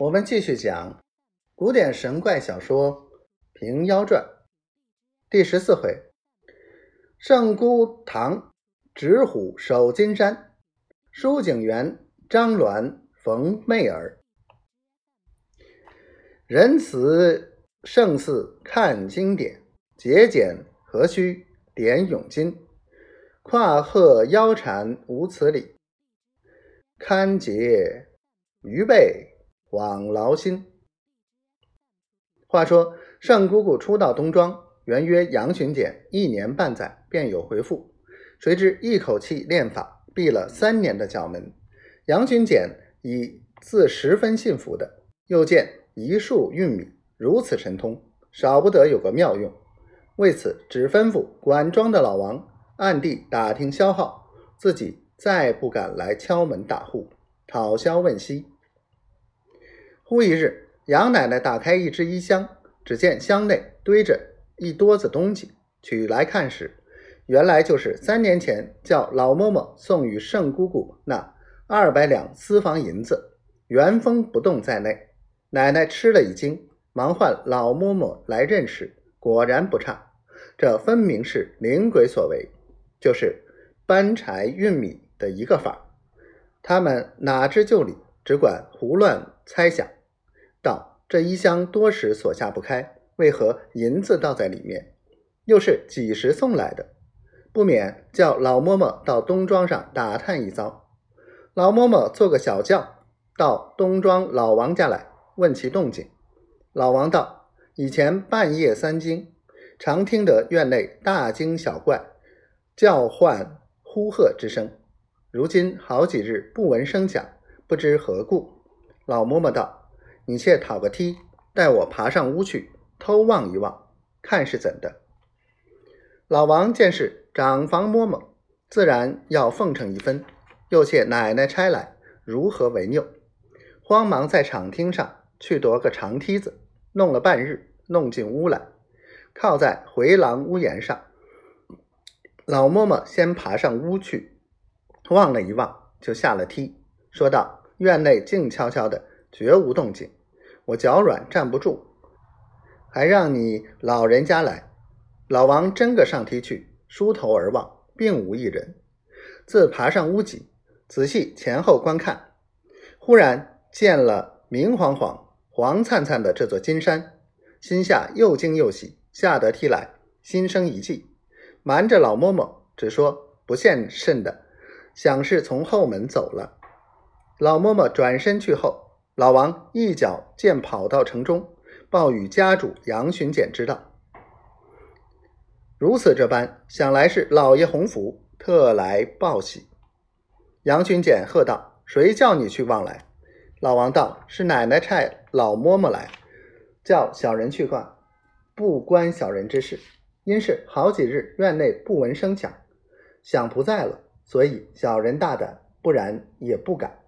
我们继续讲古典神怪小说《平妖传》第十四回：圣姑堂执虎守金山，书景园张鸾逢媚儿。仁慈胜似看经典，节俭何须点永金？跨鹤腰缠无此理，堪结鱼背。枉劳心。话说圣姑姑初到东庄，原约杨巡检一年半载便有回复，谁知一口气练法，闭了三年的角门。杨巡检已自十分信服的，又见一树运米如此神通，少不得有个妙用，为此只吩咐管庄的老王暗地打听消耗，自己再不敢来敲门打户讨消问息。忽一日，杨奶奶打开一只衣箱，只见箱内堆着一多子东西。取来看时，原来就是三年前叫老嬷嬷送与盛姑姑那二百两私房银子，原封不动在内。奶奶吃了一惊，忙唤老嬷嬷来认识，果然不差。这分明是灵鬼所为，就是搬柴运米的一个法。他们哪知就里，只管胡乱猜想。道：“这衣箱多时锁下不开，为何银子倒在里面？又是几时送来的？不免叫老嬷嬷到东庄上打探一遭。老嬷嬷坐个小轿到东庄老王家来问其动静。老王道：以前半夜三更，常听得院内大惊小怪、叫唤呼喝之声，如今好几日不闻声响，不知何故。老嬷嬷道。”你且讨个梯，带我爬上屋去偷望一望，看是怎的。老王见是长房嬷嬷，自然要奉承一分，又且奶奶差来，如何为拗？慌忙在场厅上去夺个长梯子，弄了半日，弄进屋来，靠在回廊屋檐上。老嬷嬷先爬上屋去，望了一望，就下了梯，说道：“院内静悄悄的，绝无动静。”我脚软站不住，还让你老人家来。老王真个上梯去，梳头而望，并无一人。自爬上屋脊，仔细前后观看，忽然见了明晃晃、黄灿灿的这座金山，心下又惊又喜，吓得踢来，心生一计，瞒着老嬷嬷，只说不现甚的，想是从后门走了。老嬷嬷转身去后。老王一脚见跑到城中，报与家主杨巡检知道。如此这般，想来是老爷洪福特来报喜。杨巡检喝道：“谁叫你去望来？”老王道：“是奶奶差老嬷嬷来，叫小人去逛，不关小人之事。因是好几日院内不闻声响，想不在了，所以小人大胆，不然也不敢。”